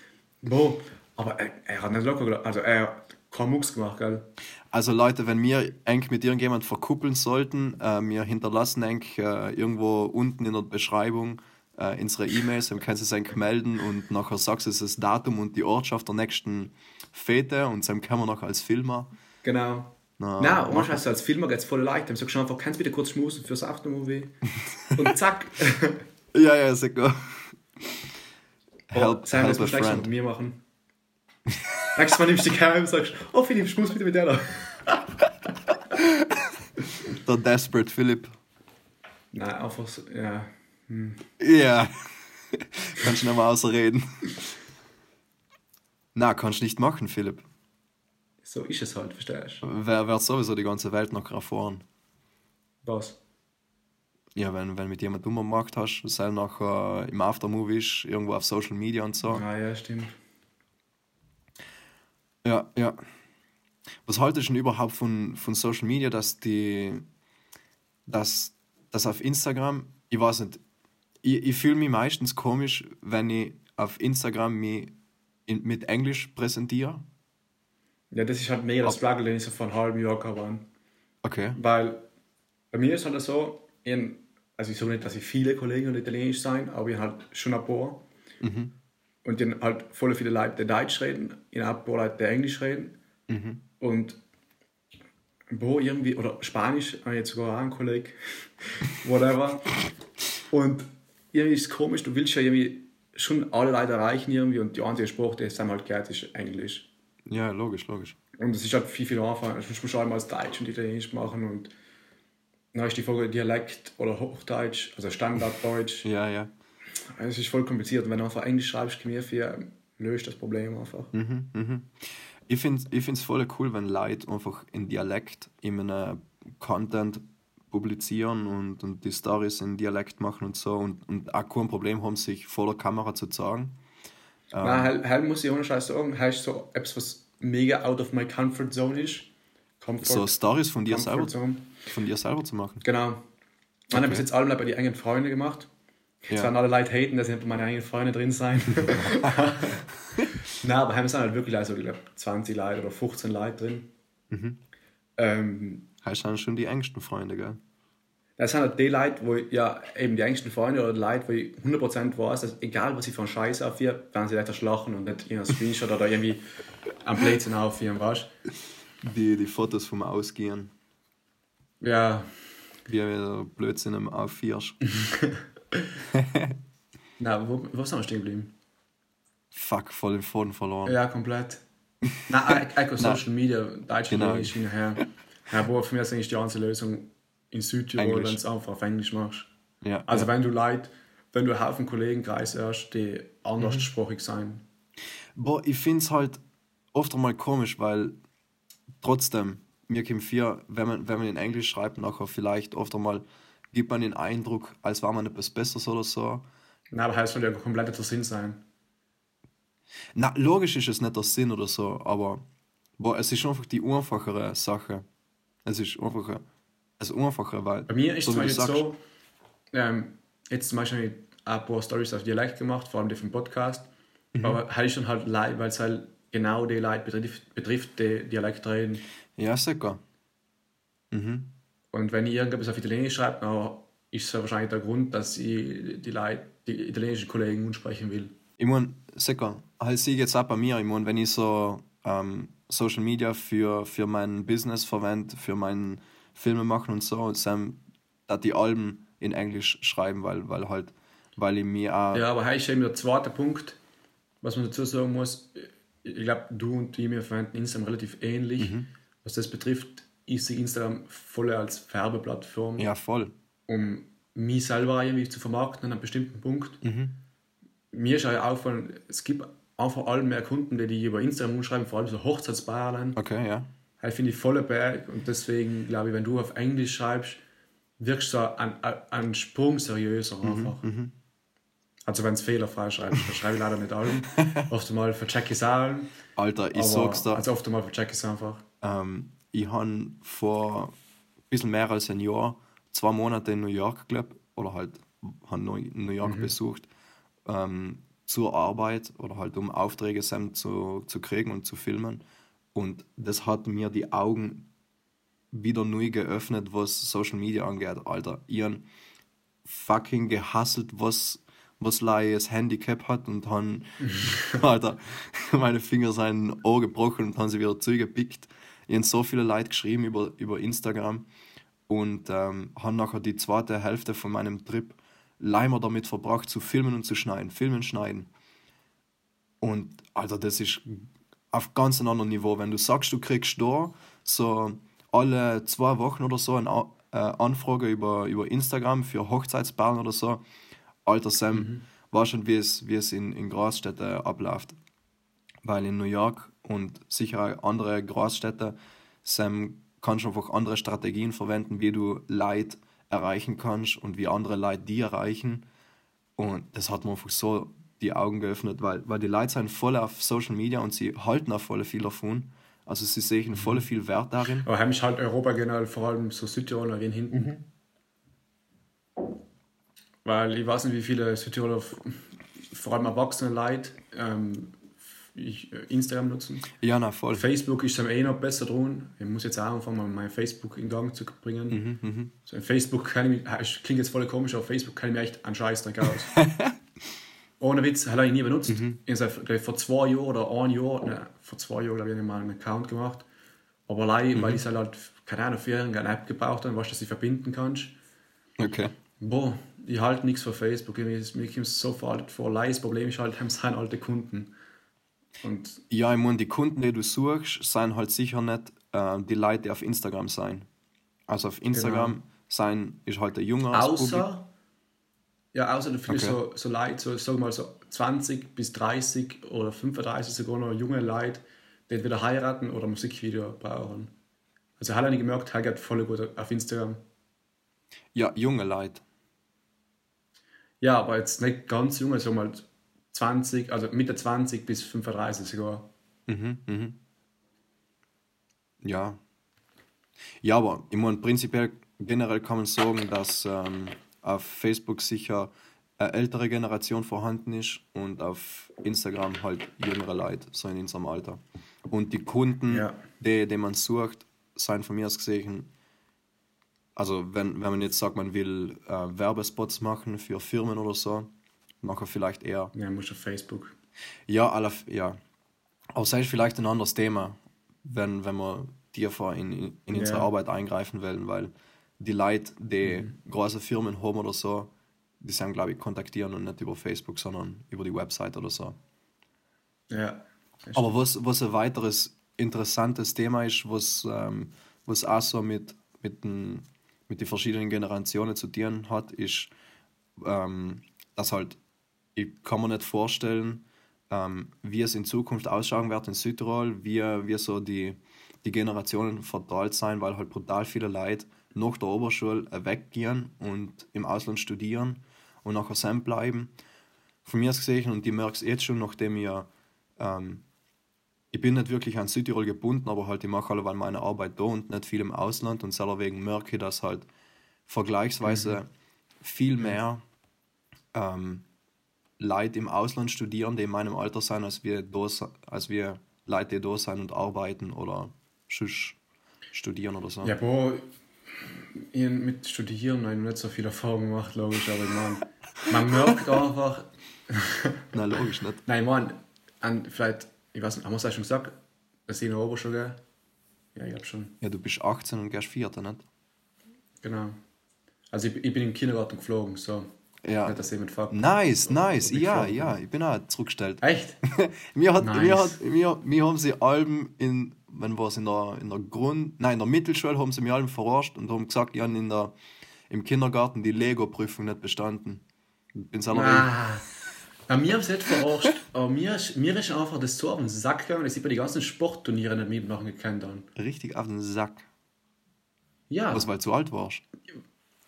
boah, aber er, er hat nicht locker, gelassen. also er hat keinen Mucks gemacht, gell. Also Leute, wenn wir eng mit irgendjemand verkuppeln sollten, äh, wir hinterlassen eng äh, irgendwo unten in der Beschreibung äh, unsere E-Mails, dann kannst du es eng melden und nachher sagst du das Datum und die Ortschaft der nächsten Fete und dann können wir noch als Filmer. Genau. Und manchmal hast du als Filmer geht's voll leicht. Dann sagst du einfach, kannst du bitte kurz schmusen fürs Aftermovie? Und zack. Ja, ja, sicher. Help, Sam, das musst du mit mir machen. Nächstes Mal nimmst du die Kamera und sagst, oh Philipp, schmus bitte mit der da. Der Desperate Philip. Nein, einfach so, ja. Ja. kannst du mehr ausreden. Na, kannst du nicht machen, Philipp. So ist es halt, verstehst du? Wer wird sowieso die ganze Welt noch erfahren? Was? Ja, wenn, wenn mit jemand dummer gemacht hast, sei nachher im Aftermovie ist, irgendwo auf Social Media und so. Ah ja, stimmt. Ja, ja. Was haltest du denn überhaupt von, von Social Media, dass die, dass, dass auf Instagram, ich weiß nicht, ich, ich fühle mich meistens komisch, wenn ich auf Instagram mich in, mit Englisch präsentiere. Ja, das ist halt mega das Struggle, den ich so vor einem halben Jahr habe. Okay. Weil bei mir ist halt so, ich, also ich sage nicht, dass ich viele Kollegen und Italienisch sein, aber ich halt schon ein paar. Und dann halt voll viele Leute, die Deutsch reden, habe ein paar Leute, die Englisch reden. Und wo irgendwie, oder Spanisch, habe ich jetzt sogar auch einen Kollegen, whatever. Und irgendwie ist es komisch, du willst ja irgendwie schon alle Leute erreichen irgendwie und die einzige Sprache, die es dann halt gehört, ist Englisch. Ja, logisch, logisch. Und es ist halt viel, viel einfacher. Ich muss einmal als Deutsch und Italienisch machen und dann ist die Frage Dialekt oder Hochdeutsch, also Standarddeutsch. Ja, ja. Es ist voll kompliziert. Und wenn du einfach Englisch schreibst, mir für löst das Problem einfach. Ich finde es ich find's voll cool, wenn Leute einfach in Dialekt in einem Content publizieren und, und die Stories in Dialekt machen und so und, und auch kein Problem haben, sich vor der Kamera zu zeigen. Nein, halt, halt muss ich ohne Scheiß sagen, heißt so etwas, was mega out of my comfort zone ist. Comfort, So Stories von dir, selber, zone. von dir selber zu machen. Genau. Dann habe ich jetzt allem bei die engen Freunde gemacht. Jetzt Ja. werden alle Leute haten, dass nicht meine eigenen Freunde drin sein. Nein, aber haben sind halt wirklich also, ich glaube, 20 Leute oder 15 Leute drin. Mhm. Ähm, Heißt dann schon die engsten Freunde, gell? Das sind halt die Leute, wo ich, ja eben die engsten Freunde oder die Leute, wo ich 100% weiß, dass egal was ich für einen Scheiß aufführe, werden sie leider schlachen und nicht irgendein Screenshot oder irgendwie am Blödsinn aufführen, weißt Die, die Fotos vom Ausgehen, du? Ja, wie wieder Blödsinn am Aufführst. na, wo, wo sind wir stehen geblieben? Fuck, voll den Faden verloren. Ja, komplett. Nein, eigentlich Social Media, Deutsch Genau. genau. Englisch hinterher. Ja, wo für mich ist eigentlich die einzige Lösung in Südtirol, wenn du es einfach auf Englisch machst. Ja, Also ja. wenn du Leute, wenn du einen Haufen Kollegenkreis hast, die anderssprachig sein. Boah, ich finde es halt oft einmal komisch, weil trotzdem, mir kommt vier, wenn man, wenn man in Englisch schreibt, nachher vielleicht oft einmal gibt man den Eindruck, als war man etwas Besseres oder so. Nein, aber heißt soll ja komplett der Sinn sein. Na, logisch ist es nicht der Sinn oder so, aber boah, es ist einfach die einfachere Sache. Es ist einfacher. Ist einfacher, weil. Bei mir ist so zum Beispiel sagst, so, ähm, jetzt zum Beispiel habe ich ein paar Stories auf Dialekt gemacht, vor allem die vom Podcast. Mhm. Aber ich schon halt live, weil es halt genau die Leute betrifft, betrifft die Dialekt reden. Ja, sicher. Und wenn ich irgendetwas auf Italienisch schreibe, dann ist es wahrscheinlich der Grund, dass ich die Leute, die italienischen Kollegen ansprechen will. Ich meine, sicher, halt sehe ich jetzt auch bei mir. Ich meine, wenn ich so ähm, Social Media für, für mein Business verwende, für mein Filme machen und so, und Sam, dass die Alben in Englisch schreiben, weil, weil halt, weil ich mir auch. Ja, aber hier ist eben der zweite Punkt, was man dazu sagen muss. Ich glaube, du und ich, wir verwenden Instagram relativ ähnlich. Mhm. Was das betrifft, ich sehe Instagram voll als Werbeplattform, Ja, voll. um mich selber irgendwie zu vermarkten an einem bestimmten Punkt. Mir ist auch auffallen, es gibt einfach alle mehr Kunden, die die über Instagram umschreiben, vor allem so Hochzeitspaaren. Okay, ja. Halt finde ich voller Berg und deswegen glaube ich, wenn du auf Englisch schreibst, wirkst du ein, ein Sprung seriöser einfach. Also wenn es fehlerfrei schreibst, da schreibe ich leider nicht allen. oft mal verchecke ich es allen. Alter, ich sag's dir. Also oft mal verchecke ich es einfach. Ähm, ich habe vor ein bisschen mehr als ein Jahr zwei Monate in New York gelebt oder halt habe New York besucht ähm, zur Arbeit oder halt um Aufträge zu, zu kriegen und zu filmen. Und das hat mir die Augen wieder neu geöffnet, was Social Media angeht. Alter, ihren fucking gehasselt, was was Lai das Handicap hat und han Alter, meine Finger sind Ohr gebrochen und haben sie wieder zugepickt. Ich habe so viele Leute geschrieben über, über Instagram und ähm, haben nachher die zweite Hälfte von meinem Trip leider damit verbracht, zu filmen und zu schneiden. Filmen, schneiden. Und Alter, das ist auf ganz einem anderen Niveau. Wenn du sagst, du kriegst da so alle zwei Wochen oder so eine äh, Anfrage über, über Instagram für Hochzeitspaaren oder so, Alter Sam, war schon, wie es, wie es in, in Großstädten abläuft. Weil in New York und sicher auch andere Großstädte, Sam kannst du einfach andere Strategien verwenden, wie du Leid erreichen kannst und wie andere Leute die erreichen. Und das hat mir einfach so die Augen geöffnet, weil, weil die Leute sind voll auf Social Media und sie halten auch voll viel davon. Also sie sehen voll viel Wert darin. Aber heim ist halt Europa generell, vor allem so Südtiroler wie hinten. Weil ich weiß nicht, wie viele Südtiroler, vor allem erwachsene Leute, ähm, ich, äh, Instagram nutzen. Ja, na voll. Facebook ist dann eh noch besser dran. Ich muss jetzt auch anfangen, mal mein Facebook in Gang zu bringen. So in Facebook kann ich mich, klingt jetzt voll komisch, aber Facebook kann ich mir echt einen Scheißdreck aus. Ohne Witz, habe ich nie benutzt. Ich habe vor zwei Jahren oder ein Jahr, ne, vor zwei Jahren, glaube ich, habe ich mal einen Account gemacht. Aber allein, weil ich halt, halt, keine Ahnung, für eine App gebraucht habe, was du sie verbinden kannst. Okay. Boah, ich halte nichts von Facebook. Mir kommt es so vor, vor allein das Problem ist halt, haben sind alte Kunden. Und Ja, ich meine, die Kunden, die du suchst, sind halt sicher nicht äh, die Leute, die auf Instagram sein. Also auf Instagram sein ist halt der junge außer, ja, außer du findest Okay. so, so Leute, so, sag mal so 20 bis 30 oder 35 sogar noch junge Leute, die entweder heiraten oder Musikvideo brauchen. Also habe ich gemerkt, er geht voll gut auf Instagram. Ja, junge Leute. Ja, aber jetzt nicht ganz junge, sag mal 20, also Mitte 20 bis 35 sogar. Ja. Ja, aber ich meine, prinzipiell generell kann man sagen, dass ähm, auf Facebook sicher eine ältere Generation vorhanden ist und auf Instagram halt jüngere Leute, so in unserem Alter. Und die Kunden, Ja. die, die man sucht, sind von mir aus gesehen, also wenn, wenn man jetzt sagt, man will äh, Werbespots machen für Firmen oder so, nachher vielleicht eher Ja, musst auf Facebook. ja, alle, ja. Aber das ist vielleicht ein anderes Thema, wenn, wenn wir tiefer in, in, in unsere Ja. Arbeit eingreifen wollen, weil die Leute, die große Firmen haben oder so, die sind, glaube ich, kontaktieren und nicht über Facebook, sondern über die Website oder so. Ja. Aber was, was ein weiteres interessantes Thema ist, was, ähm, was auch so mit, mit, den, mit den verschiedenen Generationen zu tun hat, ist, ähm, dass halt, ich kann mir nicht vorstellen, ähm, wie es in Zukunft ausschauen wird in Südtirol, wie, wie so die, die Generationen verteilt sein, weil halt brutal viele Leute nach der Oberschule weggehen und im Ausland studieren und nachher Sam bleiben. Von mir aus gesehen, und ich merke es jetzt schon, nachdem ich ähm, ich bin nicht wirklich an Südtirol gebunden, aber halt ich mache alle meine Arbeit da und nicht viel im Ausland und deswegen merke ich, dass halt vergleichsweise viel mehr ähm, Leute im Ausland studieren, die in meinem Alter sind, als wir, da, als wir Leute, die da sind und arbeiten oder studieren oder so. Ja, boah, mit Studieren ich noch nicht so viel Erfahrung gemacht, logisch, aber ich mein, man merkt einfach, Nein, logisch nicht. nein, man, an, vielleicht, ich weiß nicht, haben wir es auch schon gesagt, dass ich in der Oberschule? Ja, ich glaube schon. Ja, du bist 18 und gehst vierte, nicht? Genau. Also ich, ich bin im Kindergarten geflogen, so. Ja. Nicht, dass jemand fragt. Nice, nice. Ob ich Ja, geflogen ja, ich bin auch zurückgestellt. Echt? mir, hat, Nice. mir, hat, mir, mir haben sie Alben in, wenn war es in der, in der Grund, nein, in der Mittelschule haben sie mir Alben verarscht und haben gesagt, ich habe in der, im Kindergarten die Lego-Prüfung nicht bestanden. Bin selber Ah. Ja, mir haben sie nicht verarscht, aber mir ist, mir ist einfach das so auf den Sack gegangen, dass ich bei den ganzen Sportturnieren nicht mitmachen gekannt habe. richtig auf den Sack. Ja. Was, weil du zu alt warst.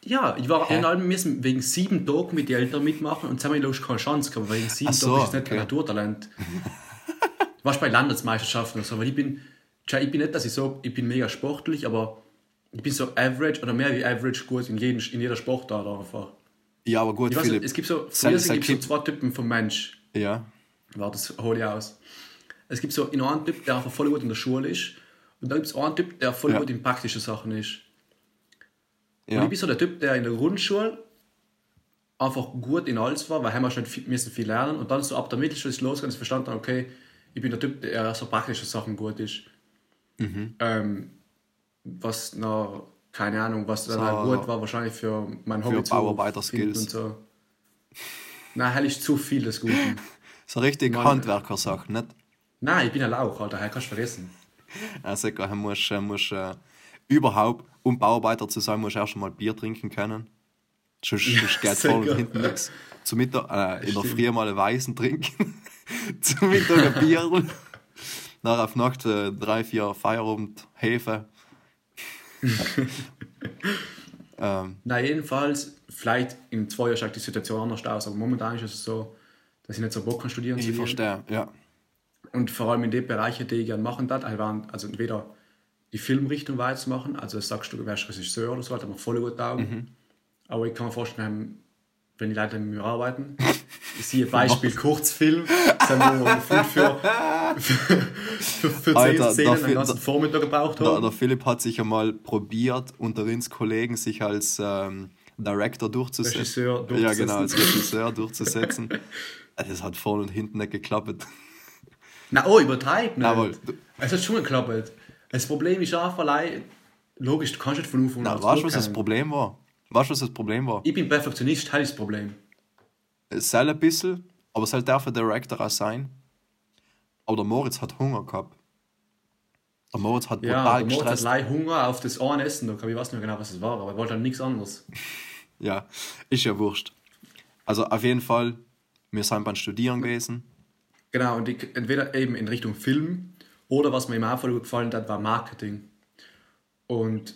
Ja, ich war in allem müssen wegen sieben Tagen mit den Eltern mitmachen und zusammen los keine Chance gehabt, weil wegen sieben Ach so, Tagen ist nicht kein okay. Naturtalent. du warst bei Landesmeisterschaften oder so, weil ich bin, ich bin nicht, dass ich so, ich bin mega sportlich, aber ich bin so average oder mehr wie average gut in, jedem, in jeder Sportart einfach. Ja, aber gut, Ich weiß Philipp. es gibt so, früher sei gibt es so zwei Typen von Mensch. Ja, Warte, das hole ich aus. Es gibt so einen Typ, der einfach voll gut in der Schule ist und dann gibt es einen Typ, der voll Ja. gut in praktischen Sachen ist. Und ja. ich bin so der Typ, der in der Grundschule einfach gut in alles war, weil wir schon viel, müssen viel lernen und dann so ab der Mittelschule ist losgegangen, ich verstanden okay, ich bin der Typ, der so praktische Sachen gut ist. Mhm. Ähm, was noch, keine Ahnung, was dann So, auch gut war, wahrscheinlich für mein Hobby für Bauarbeiter-Skills. und so. Nein, hell ist zu viel des Guten. So richtig Mann. Handwerkersache, nicht? Nein, ich bin ein Lauch, Alter, kannst du vergessen. Also, er muss, er muss äh, überhaupt, um Bauarbeiter zu sein, muss erst mal Bier trinken können. Sonst, sonst geht vorne und hinten nichts. Zum Mittag, äh, in der Früh mal einen Weißen trinken. Zum Mittag ein Bier. Nach auf Nacht äh, drei, vier Feierabend Hefe. ähm, Na, jedenfalls, vielleicht in zwei Jahren schaut die Situation anders aus, aber momentan ist es so, dass ich nicht so Bock kann studieren zu ich verstehe, ja. Und vor allem in den Bereichen, die ich gerne machen darf, also also entweder die Filmrichtung weiterzumachen, also sagst du, du wärst Regisseur oder so, hat mir voll gut Augen. Mhm. Aber ich kann mir vorstellen, wenn die Leute mit mir arbeiten, ich sehe Beispiel Kurzfilm, sind wir für, für, für, für, für zehn Alter, Szenen den ganzen Vormittag gebraucht Der, haben. der Philipp hat sich einmal probiert, unter uns Kollegen sich als ähm, Director durchzusetzen. Regisseur Ja, durchzusetzen. genau, als Regisseur durchzusetzen. Äh, das hat vorne und hinten nicht geklappt. Na, oh, übertreib nicht. Du- es hat schon geklappt. Das Problem ist einfach, logisch, du kannst nicht von Anfang Na, an weißt du, was das. Problem war? Weißt du, was das Problem war? Ich bin Perfektionist, das ist das Problem. Es soll ein bisschen, aber es soll der Director auch sein. Aber der Moritz hat Hunger gehabt. Der Moritz hat Ja, brutal der hat gestresst. allein Hunger auf das eine Essen, da ich weiß nicht mehr genau, was es war, aber er wollte halt nichts anderes. Ja, ist ja wurscht. Also auf jeden Fall, wir sind beim Studieren gewesen. Genau, und ich, entweder eben in Richtung Film oder was mir im gut gefallen hat, war Marketing. Und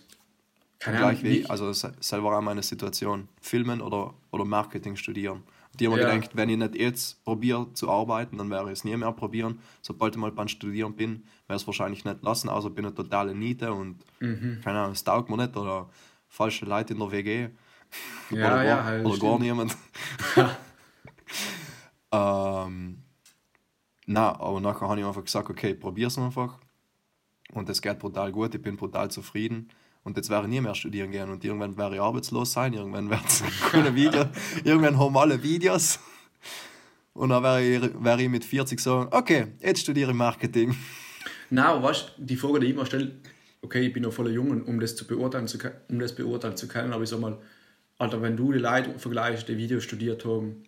keine Ahnung, Gleich wie, nicht- also se- selber auch meine Situation. Filmen oder, oder Marketing studieren. Die haben mir Ja. gedacht, wenn ich nicht jetzt probiere zu arbeiten, dann werde ich es nie mehr probieren. Sobald ich mal beim Studieren bin, werde ich es wahrscheinlich nicht lassen, außer bin ich totale Niete und Mhm. keine Ahnung, es taugt mir nicht oder falsche Leute in der WG. ja, oder ja, gar, halt, oder gar niemand. ähm, na, aber nachher habe ich einfach gesagt, okay, probier's einfach. Und es geht brutal gut, ich bin brutal zufrieden. Und jetzt wäre ich nie mehr studieren gehen und irgendwann wäre ich arbeitslos sein, irgendwann wäre es keine Video, irgendwann haben alle Videos. Und dann wäre ich, wäre ich mit 40 sagen, okay, jetzt studiere ich Marketing. Nein, aber weißt die Frage, die ich immer stelle, okay, ich bin noch voller Jungen, um das zu beurteilen zu, um das beurteilen zu können, aber ich sag mal, Alter, wenn du die Leute vergleichst, die Videos studiert haben,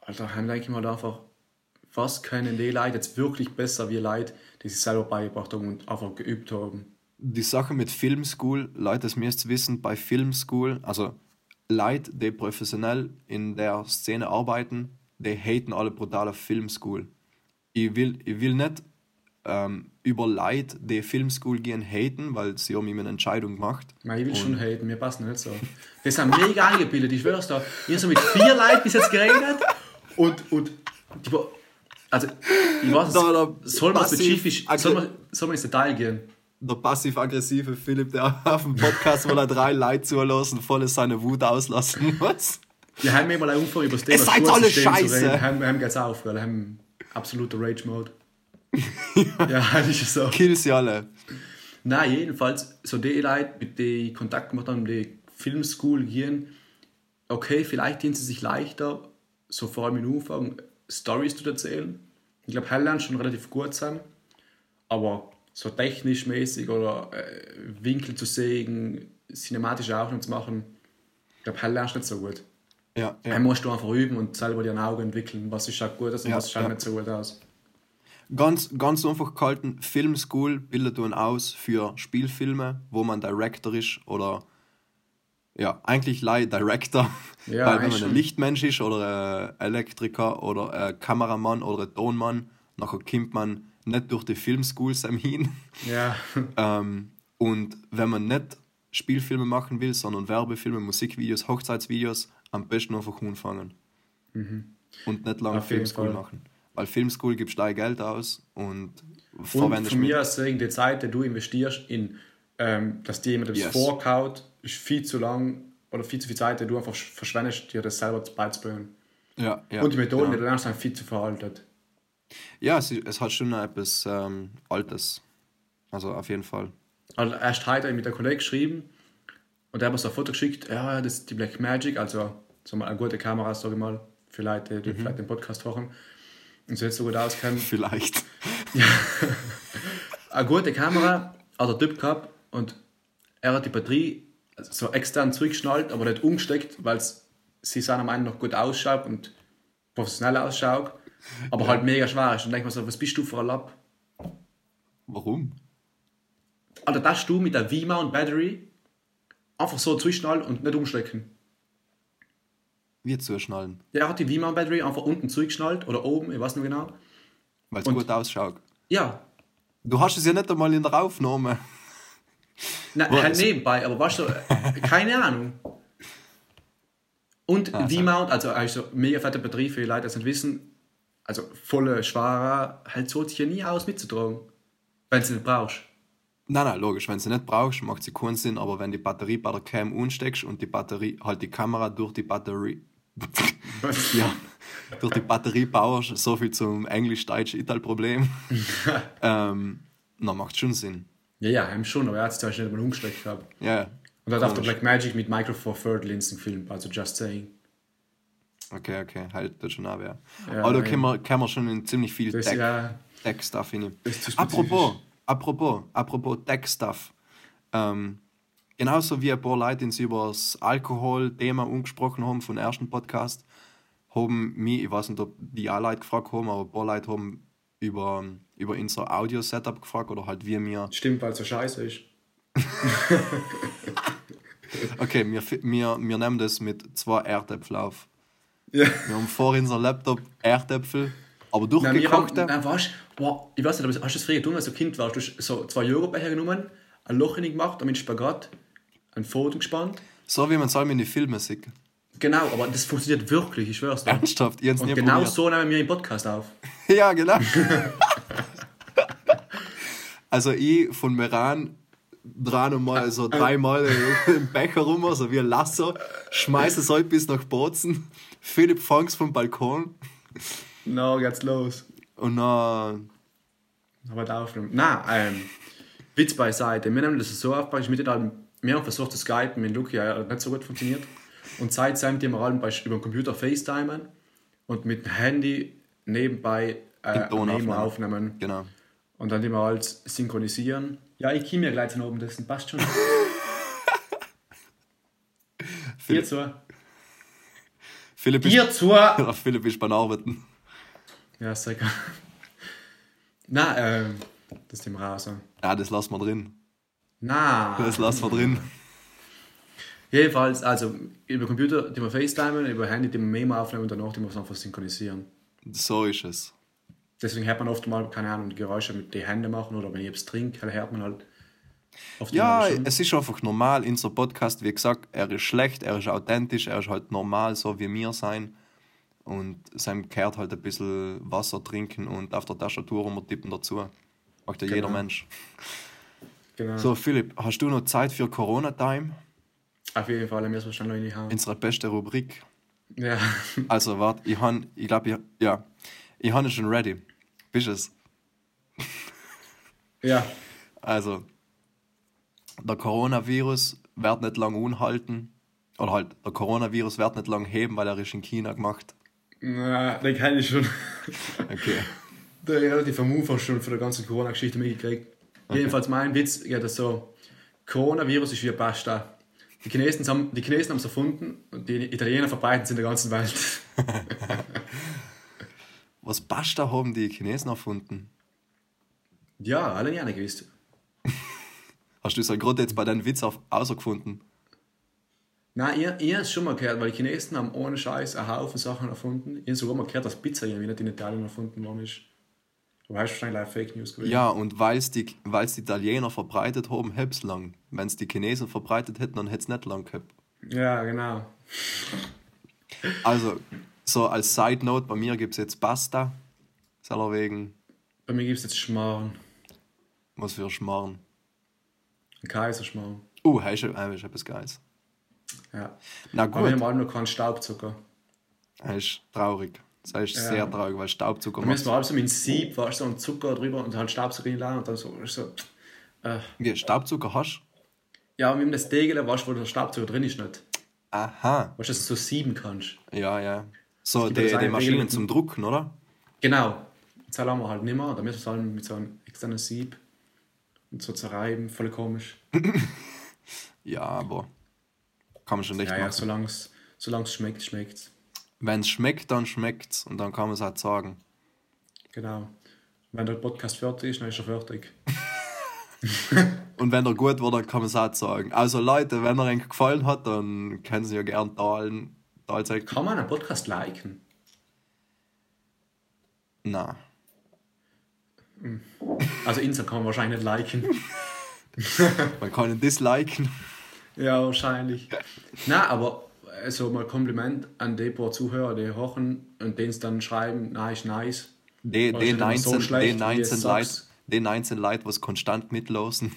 Alter, dann denke ich mal einfach, was können die Leute jetzt wirklich besser wie Leute, die sich selber beigebracht haben und einfach geübt haben? Die Sache mit Filmschool, Leute, das müsst ihr wissen, bei Filmschool, also Leute, die professionell in der Szene arbeiten, die haten alle brutal auf Filmschool. Ich will, ich will nicht ähm, über Leute, die Filmschool gehen, haten, weil sie haben immer eine Entscheidung gemacht. Meine, ich will schon haten, mir passen nicht so. Die sind mega eingebildet, ich schwör's da. Ich habe so mit vier Leuten bis jetzt geredet und, und also, ich weiß Da- da- nicht, soll man spezifisch, soll man, soll man ins Detail gehen? Der passiv-aggressive Philipp, der auf dem Podcast, wo er drei Leute zulassen, voll seine Wut auslassen muss. Wir haben immer einen Umfang über das Thema seid alle scheiße. Haben, haben geht's auf, weil wir haben absoluter Rage-Mode. ja, das ist so. Kill sie alle. Nein, jedenfalls, so die Leute, mit denen ich Kontakt gemacht habe, die Filmschool gehen, okay, vielleicht dienen sie sich leichter, so vor allem im Anfang, Stories zu erzählen. Ich glaube, Hell schon relativ gut sein, aber so technisch mäßig oder äh, Winkel zu sägen, cinematische Aufnahmen zu machen, ich glaube, hell lernst du nicht so gut. Ja, Ja. ja. musst du einfach üben und selber dir ein Auge entwickeln, was ist halt gut aus und Ja, was schaut ja. nicht so gut aus. Ganz, ganz einfach gehalten, Filmschool bildet einen aus für Spielfilme, wo man Director ist oder ja, eigentlich Lie Director. Ja, Weil wenn man ein. Lichtmensch ist oder ein Elektriker oder ein Kameramann oder ein Tonmann, nachher kommt man nicht durch die Filmschools hin. Ja, Ähm, und wenn man nicht Spielfilme machen will, sondern Werbefilme, Musikvideos, Hochzeitsvideos, am besten einfach anfangen. Und nicht lange Mhm. Filmschool machen. Weil Filmschool gibst du dein Geld aus und, und verwendest von mir aus sagen, die Zeit, die du investierst in, ähm, dass dir jemand das Yes. vorkaut, ist viel zu lang oder viel zu viel Zeit, die du einfach verschwendest, dir das selber beizubringen. Ja, ja, und die Methoden, die ja. du lernst, sind viel zu veraltet. Ja, es, es hat schon etwas ähm, Altes. Also auf jeden Fall. Also erst heute mit einem Kollegen geschrieben und der hat mir so ein Foto geschickt, ja, das ist die Black Magic, also so mal eine gute Kamera, sage ich mal, für Leute, Mhm. die vielleicht den Podcast hören und sich nicht so gut auskennen. Vielleicht. Eine gute Kamera hat der Typ gehabt und er hat die Batterie so extern zurückgeschnallt, aber nicht umgesteckt, weil es sie seiner Meinung nach gut ausschaut und professionell ausschaut, aber halt mega schwer ist. Und dann denke ich mir so, was bist du für ein Lapp? Warum? Alter, das du mit der V-Mount Battery einfach so zurückschnallen und nicht umstecken. Wie zuschnallen. Der hat die V-Mount Battery einfach unten zurückgeschnallt oder oben, ich weiß nicht genau. Weil es gut ausschaut. Ja, Du hast es ja nicht einmal in der Aufnahme. Nein, halt nebenbei, aber weißt du, äh, keine Ahnung. Und Ah, V-Mount, also also mega fette Batterie für die Leute, die das nicht wissen, also volle schwerer, halt so sich ja nie aus mitzutragen, wenn du sie nicht brauchst. Nein, nein, logisch. Wenn du sie nicht brauchst, macht sie keinen Sinn. Aber wenn die Batterie bei der Cam ansteckst und die Batterie, halt die Kamera durch die Batterie, ja, durch die Batterie baust, so viel zum Englisch-Deutsch-Ital-Problem, ähm, dann macht schon Sinn. Ja, ja, haben schon, aber er hat es zuerst nicht mal umgesteckt gehabt. Ja, ja. Und dann darf der. Black Magic mit Micro Four Third Linsen filmen, also just saying. Okay, okay, halt das schon wer. Ja, Aber da ja. können wir, schon in ziemlich viel Tech, ja, Tech-Stuff zu spezifisch. Apropos, apropos, apropos Tech-Stuff. Ähm, genauso wie ein paar Leute uns über das Alkohol-Thema angesprochen haben vom ersten Podcast, haben mich, ich weiß nicht, ob die auch Leute gefragt haben, aber ein paar Leute haben über, über unser Audio-Setup gefragt oder halt wir. stimmt, weil es so scheiße ist. Okay, wir, wir, wir nehmen das mit zwei Erdäpfeln auf. Ja. Wir haben vor unser Laptop Erdäpfel, aber durchgekochte. nein, weißt, boah, ich weiß nicht, aber hast du das früher getan, als du Kind warst? Du hast so zwei Joghurtbecher genommen, ein Loch in ihn gemacht, damit Spagat, ein Foto gespannt. So wie man es in die Filme sieht. Genau, aber das funktioniert wirklich, ich schwör's dir. Ernsthaft, hab's Und genau probiert. so nehmen wir den Podcast auf. Ja, genau. also ich von Meran drei nochmal, so dreimal im Becher rum, so wie ein Lasso, schmeiße es halt bis nach Bozen. Philipp fang's vom Balkon Na, geht's los. und dann, Aber da aufnehmen. Nein, ähm, Witz beiseite. Wir nehmen das so auf, ich mit den allen, wir haben versucht zu skypen mit Luki, ja, hat nicht so gut funktioniert. Und seitdem die wir alle bei, über den Computer FaceTimen und mit dem Handy nebenbei äh, aufnehmen. aufnehmen. genau. Und dann die wir alles synchronisieren. Ja, ich komme ja gleich von oben, das passt schon. Philipp, zu. Philipp, ist, Dir zu! Ja, Philipp ist beim Arbeiten. Ja, ist egal. Nein, ähm, das wir raus. Ja, das lassen wir drin. Nein. Das lassen wir drin. Jedenfalls, also über Computer, die wir FaceTimen, über Handy, die wir Memo aufnehmen und danach die wir einfach synchronisieren. So ist es. Deswegen hört man oft mal, keine Ahnung, die Geräusche mit den Händen machen oder wenn ich etwas trinke, hört man halt Ja, schon. es ist einfach normal. Unser Podcast, wie gesagt, er ist schlecht, er ist authentisch, er ist halt normal, so wie wir sein. Und seinem gehört halt ein bisschen Wasser trinken und auf der Tastatur wir tippen dazu. Macht ja jeder Genau. Mensch. Genau. So, Philipp, hast du noch Zeit für Corona-Time? Auf jeden Fall, mir ist wahrscheinlich noch in die Hand. Unsere beste Rubrik. Ja. Also, warte, ich han, ich glaube, ich, ja, ich habe schon ready. Bist es? ja. Also, der Coronavirus wird nicht lang unhalten. Oder halt, der Coronavirus wird nicht lang heben, weil er ist in China gemacht. Na, den kenne ich schon. Okay. Der relativ am Anfang schon von der ganzen Corona-Geschichte mitgekriegt. Jedenfalls mein Witz geht das so: Coronavirus ist wie Pasta. Die Chinesen haben die Chinesen haben es erfunden und die Italiener verbreiten es in der ganzen Welt. Was Pasta haben die Chinesen erfunden? ja, alle nicht gewusst. Hast du es gerade jetzt bei deinem Witz auf außergefunden? Nein, ich, ich habe es schon mal gehört, weil die Chinesen haben ohne Scheiß einen Haufen Sachen erfunden. Ich habe sogar mal gehört, dass Pizza irgendwie nicht in Italien erfunden worden ist. Du weißt wahrscheinlich Fake News gewesen. Ja, und weil es die, weil's die Italiener verbreitet haben, hätte es lang. Wenn es die Chinesen verbreitet hätten, dann hätte es nicht lang gehabt. Ja, genau. Also, so als Side Note, bei mir gibt es jetzt Pasta. Selber wegen, Bei mir gibt es jetzt Schmarrn. was für Schmarrn. Ein Kaiserschmarrn. Uh, hast du ist etwas Geiles. Ja. Na Aber wir gut, haben alle noch keinen Staubzucker. das ist traurig. Das ist Ja. sehr traurig, weil Staubzucker Da müssen wir alles so mit dem Sieb, weißt du, so einen Zucker drüber und dann Staubzucker reinladen und dann so. ist so äh. Wie, Staubzucker hast Ja, mit dem Degel, weißt du, wo der Staubzucker drin ist nicht. Aha. Weißt du, dass du so sieben kannst. Ja, ja. So, die, das die Maschinen zum Drucken, oder? Genau. Das haben wir halt nicht mehr. Da müssen wir es halt mit so einem externen Sieb und so zerreiben. Voll komisch. Ja, aber kann man schon nicht Ja, ja, machen. solange es schmeckt, schmeckt es. Wenn es schmeckt, dann schmeckt's und dann kann man es halt sagen. Genau. Wenn der Podcast fertig ist, dann ist er fertig. Und wenn er gut wird, dann kann man es auch sagen. Also Leute, wenn er euch gefallen hat, dann können Sie ja gerne teilen. Teilen Kann man einen Podcast liken? Na, Also Insta kann man wahrscheinlich nicht liken. man kann ihn disliken. ja, wahrscheinlich. Na, aber also mal Kompliment an die paar Zuhörer, die hochen und denen es dann schreiben, nice, nice. Die, die ist nicht immer so 19, schlecht, die wie 19 es Leute, die 19 Leute, was konstant mitlosen.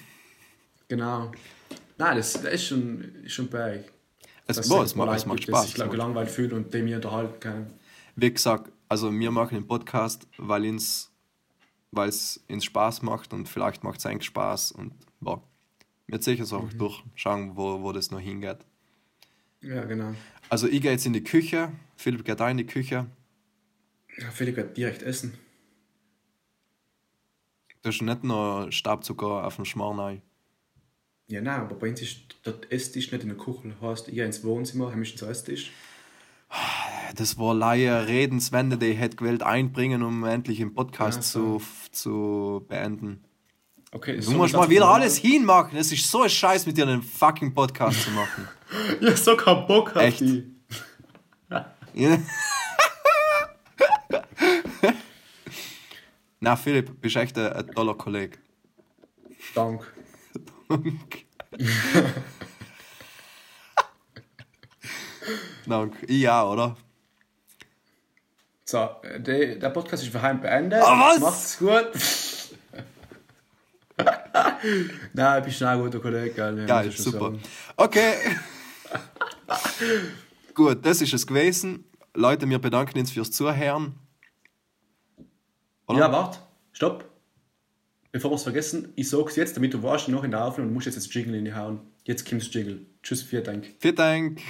Genau. Nein, das, das ist schon, ist schon berg. Es, Dass boah, es macht, es macht Spaß. sich glaub, gelangweilt fühlen und dem wir unterhalten können. Wie gesagt, also wir machen den Podcast, weil ins weil es uns Spaß macht und vielleicht macht es eigentlich Spaß und boah, wird sicher so Mhm. durchschauen, wo, wo das noch hingeht. Ja, genau. Also ich gehe jetzt in die Küche, Philipp geht auch in die Küche. Ja, Philipp wird direkt essen. Da ist nicht noch Staubzucker auf dem Schmarrn. Ja, nein, aber bei uns ist der Esstisch nicht in der Küche. Heißt, ich gehe ins Wohnzimmer, habe ich den Esstisch. Das war Laie Redenswende, die ich hätte gewählt einbringen, um endlich den Podcast Ja, so. zu, zu beenden. Okay, Du musst mal wieder alles hinmachen. Es ist so ein Scheiß, mit dir einen fucking Podcast zu machen. Ja, so keinen Bock auf Echt? die. Na, Philipp, bist echt ein, ein toller Kollege. Dank. Danke. Ich ja, oder? So, der, der Podcast ist für beendet. Ah, was? Macht's gut. Nein, du bist schon ein guter Kollege? Ja, Geil, super. sagen. Okay. Gut, das ist es gewesen. Leute, wir bedanken uns fürs Zuhören. Oder? Ja, warte. Stopp. Bevor wir es vergessen, ich sag's jetzt, damit du warst noch in der Aufnahme und musst jetzt das Jingle in die hauen. Jetzt kommt's Jingle. Tschüss, vielen Dank. Vielen Dank.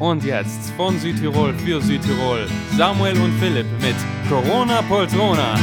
Und jetzt von Südtirol für Südtirol Samuel und Philipp mit Corona Poltrona.